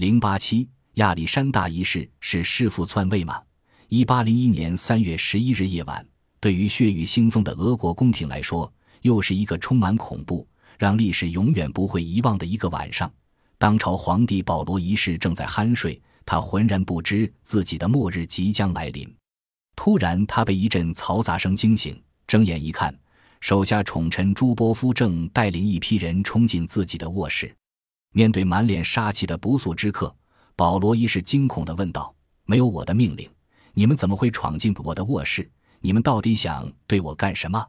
零八七，亚历山大一世是弑父篡位吗？一八零一年三月十一日夜晚，对于血雨腥风的俄国宫廷来说，又是一个充满恐怖、让历史永远不会遗忘的一个晚上。当朝皇帝保罗一世正在酣睡，他浑然不知自己的末日即将来临。突然，他被一阵嘈杂声惊醒，睁眼一看，手下宠臣朱波夫正带领一批人冲进自己的卧室。面对满脸杀气的不速之客，保罗一世惊恐地问道：“没有我的命令，你们怎么会闯进我的卧室？你们到底想对我干什么？”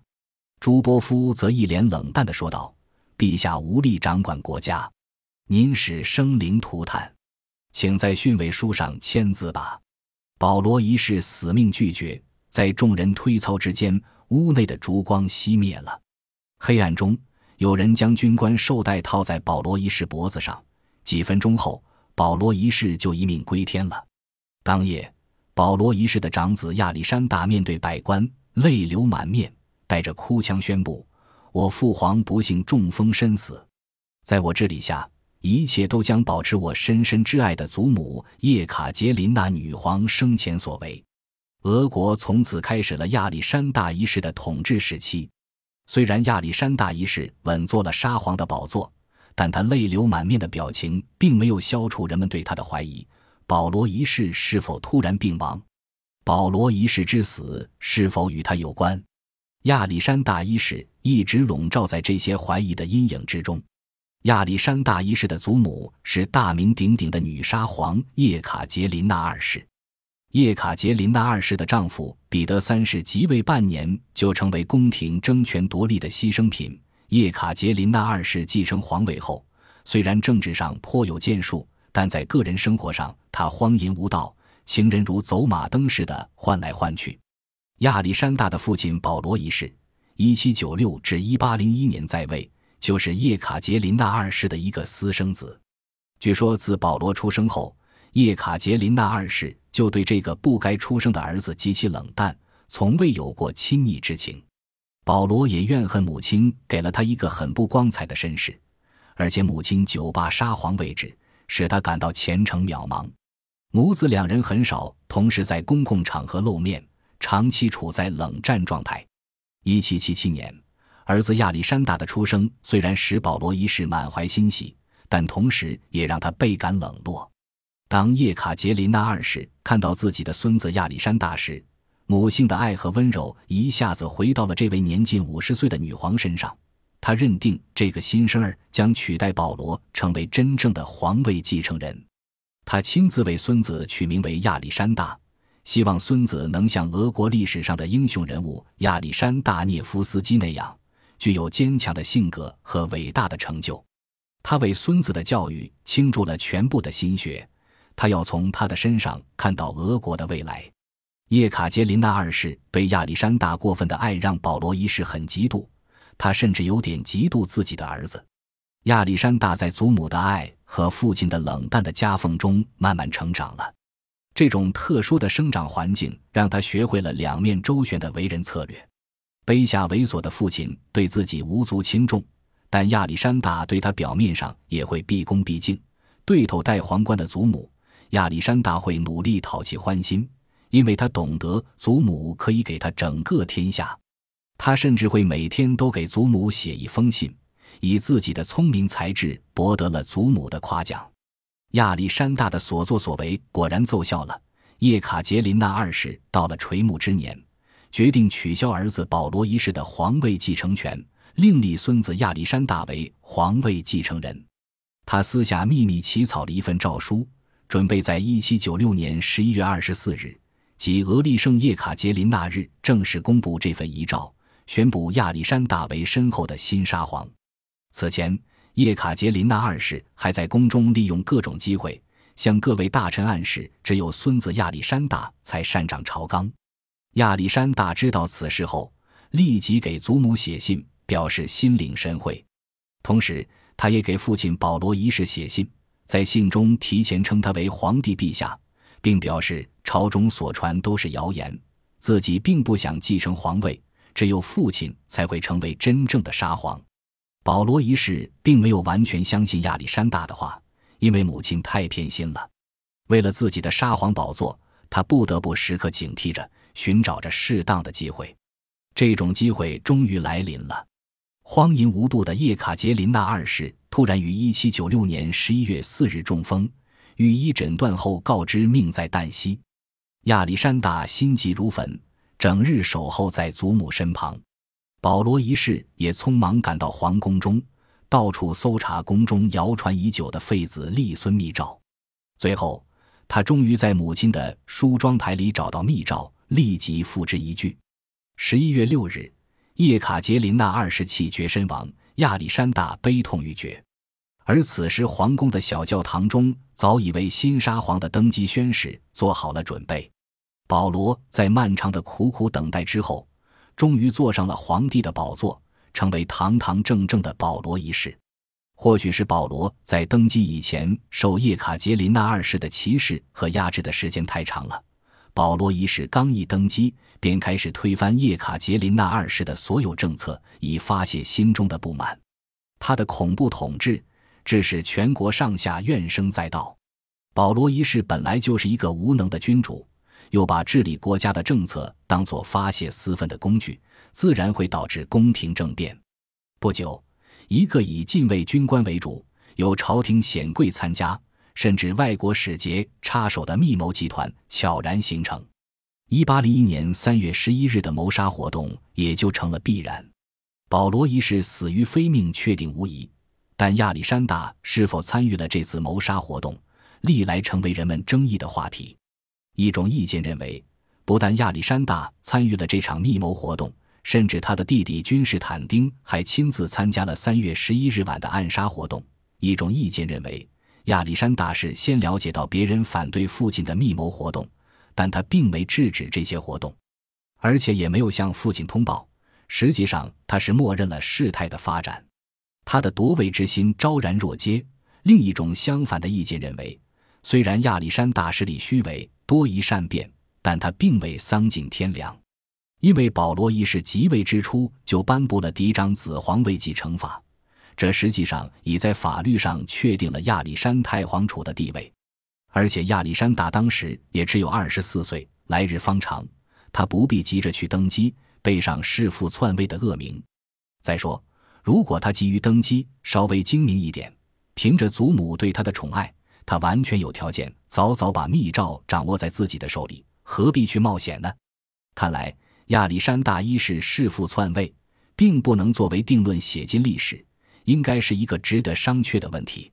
朱波夫则一脸冷淡地说道：“陛下无力掌管国家，您使生灵涂炭，请在训位书上签字吧。”保罗一世死命拒绝，在众人推操之间，屋内的烛光熄灭了。黑暗中。有人将军官绶带套在保罗一世脖子上，几分钟后，保罗一世就一命归天了。当夜，保罗一世的长子亚历山大面对百官，泪流满面，带着哭腔宣布：“我父皇不幸中风身死，在我治理下，一切都将保持我深深挚爱的祖母叶卡捷琳娜女皇生前所为。”俄国从此开始了亚历山大一世的统治时期。虽然亚历山大一世稳坐了沙皇的宝座，但他泪流满面的表情并没有消除人们对他的怀疑：保罗一世是否突然病亡？保罗一世之死是否与他有关？亚历山大一世一直笼罩在这些怀疑的阴影之中。亚历山大一世的祖母是大名鼎鼎的女沙皇叶卡捷琳娜二世。叶卡捷琳娜二世的丈夫彼得三世即位半年就成为宫廷争权夺利的牺牲品。叶卡捷琳娜二世继承皇位后，虽然政治上颇有建树，但在个人生活上，她荒淫无道，情人如走马灯似的换来换去。亚历山大的父亲保罗一世（一七九六至一八零一年在位）就是叶卡捷琳娜二世的一个私生子。据说自保罗出生后，叶卡捷琳娜二世就对这个不该出生的儿子极其冷淡，从未有过亲昵之情。保罗也怨恨母亲给了他一个很不光彩的身世，而且母亲酒吧沙皇位置使他感到前程渺茫。母子两人很少同时在公共场合露面，长期处在冷战状态。一七七七年，儿子亚历山大的出生虽然使保罗一世满怀欣喜，但同时也让他倍感冷落。当叶卡捷琳娜二世看到自己的孙子亚历山大时，母性的爱和温柔一下子回到了这位年近五十岁的女皇身上。她认定这个新生儿将取代保罗，成为真正的皇位继承人。她亲自为孙子取名为亚历山大，希望孙子能像俄国历史上的英雄人物亚历山大涅夫斯基那样，具有坚强的性格和伟大的成就。他为孙子的教育倾注了全部的心血。他要从他的身上看到俄国的未来。叶卡捷琳娜二世对亚历山大过分的爱让保罗一世很嫉妒，他甚至有点嫉妒自己的儿子。亚历山大在祖母的爱和父亲的冷淡的夹缝中慢慢成长了。这种特殊的生长环境让他学会了两面周旋的为人策略。卑下猥琐的父亲对自己无足轻重，但亚历山大对他表面上也会毕恭毕敬。对头戴皇冠的祖母。亚历山大会努力讨其欢心，因为他懂得祖母可以给他整个天下。他甚至会每天都给祖母写一封信，以自己的聪明才智博得了祖母的夸奖。亚历山大的所作所为果然奏效了。叶卡捷琳娜二世到了垂暮之年，决定取消儿子保罗一世的皇位继承权，另立孙子亚历山大为皇位继承人。他私下秘密起草了一份诏书。准备在一七九六年十一月二十四日，即俄历圣叶卡捷琳娜日，正式公布这份遗诏，宣布亚历山大为身后的新沙皇。此前，叶卡捷琳娜二世还在宫中利用各种机会，向各位大臣暗示，只有孙子亚历山大才擅长朝纲。亚历山大知道此事后，立即给祖母写信，表示心领神会。同时，他也给父亲保罗一世写信。在信中提前称他为皇帝陛下，并表示朝中所传都是谣言，自己并不想继承皇位，只有父亲才会成为真正的沙皇。保罗一世并没有完全相信亚历山大的话，因为母亲太偏心了。为了自己的沙皇宝座，他不得不时刻警惕着，寻找着适当的机会。这种机会终于来临了。荒淫无度的叶卡捷琳娜二世突然于1796年11月4日中风，御医诊断后告知命在旦夕。亚历山大心急如焚，整日守候在祖母身旁。保罗一世也匆忙赶到皇宫中，到处搜查宫中谣传已久的废子立孙密诏。最后，他终于在母亲的梳妆台里找到密诏，立即付之一炬。十一月六日，叶卡捷琳娜二世气绝身亡，亚历山大悲痛欲绝。而此时，皇宫的小教堂中早已为新沙皇的登基宣誓做好了准备。保罗在漫长的苦苦等待之后，终于坐上了皇帝的宝座，成为堂堂正正的保罗一世。或许是保罗在登基以前受叶卡捷琳娜二世的歧视和压制的时间太长了。保罗一世刚一登基，便开始推翻叶卡捷琳娜二世的所有政策，以发泄心中的不满。他的恐怖统治致使全国上下怨声载道。保罗一世本来就是一个无能的君主，又把治理国家的政策当作发泄私愤的工具，自然会导致宫廷政变。不久，一个以禁卫军官为主、有朝廷显贵参加。甚至外国使节插手的密谋集团悄然形成。一八零一年三月十一日的谋杀活动也就成了必然。保罗一世死于非命，确定无疑。但亚历山大是否参与了这次谋杀活动，历来成为人们争议的话题。一种意见认为，不但亚历山大参与了这场密谋活动，甚至他的弟弟君士坦丁还亲自参加了三月十一日晚的暗杀活动。一种意见认为。亚历山大是先了解到别人反对父亲的密谋活动，但他并没制止这些活动，而且也没有向父亲通报。实际上，他是默认了事态的发展。他的夺位之心昭然若揭。另一种相反的意见认为，虽然亚历山大势力虚伪、多疑善变，但他并未丧尽天良，因为保罗一世即位之初就颁布了嫡长子皇位继承法。这实际上已在法律上确定了亚历山太皇储的地位，而且亚历山大当时也只有二十四岁，来日方长，他不必急着去登基，背上弑父篡位的恶名。再说，如果他急于登基，稍微精明一点，凭着祖母对他的宠爱，他完全有条件早早把密诏掌握在自己的手里，何必去冒险呢？看来亚历山大一世弑父篡位，并不能作为定论写进历史。应该是一个值得商榷的问题。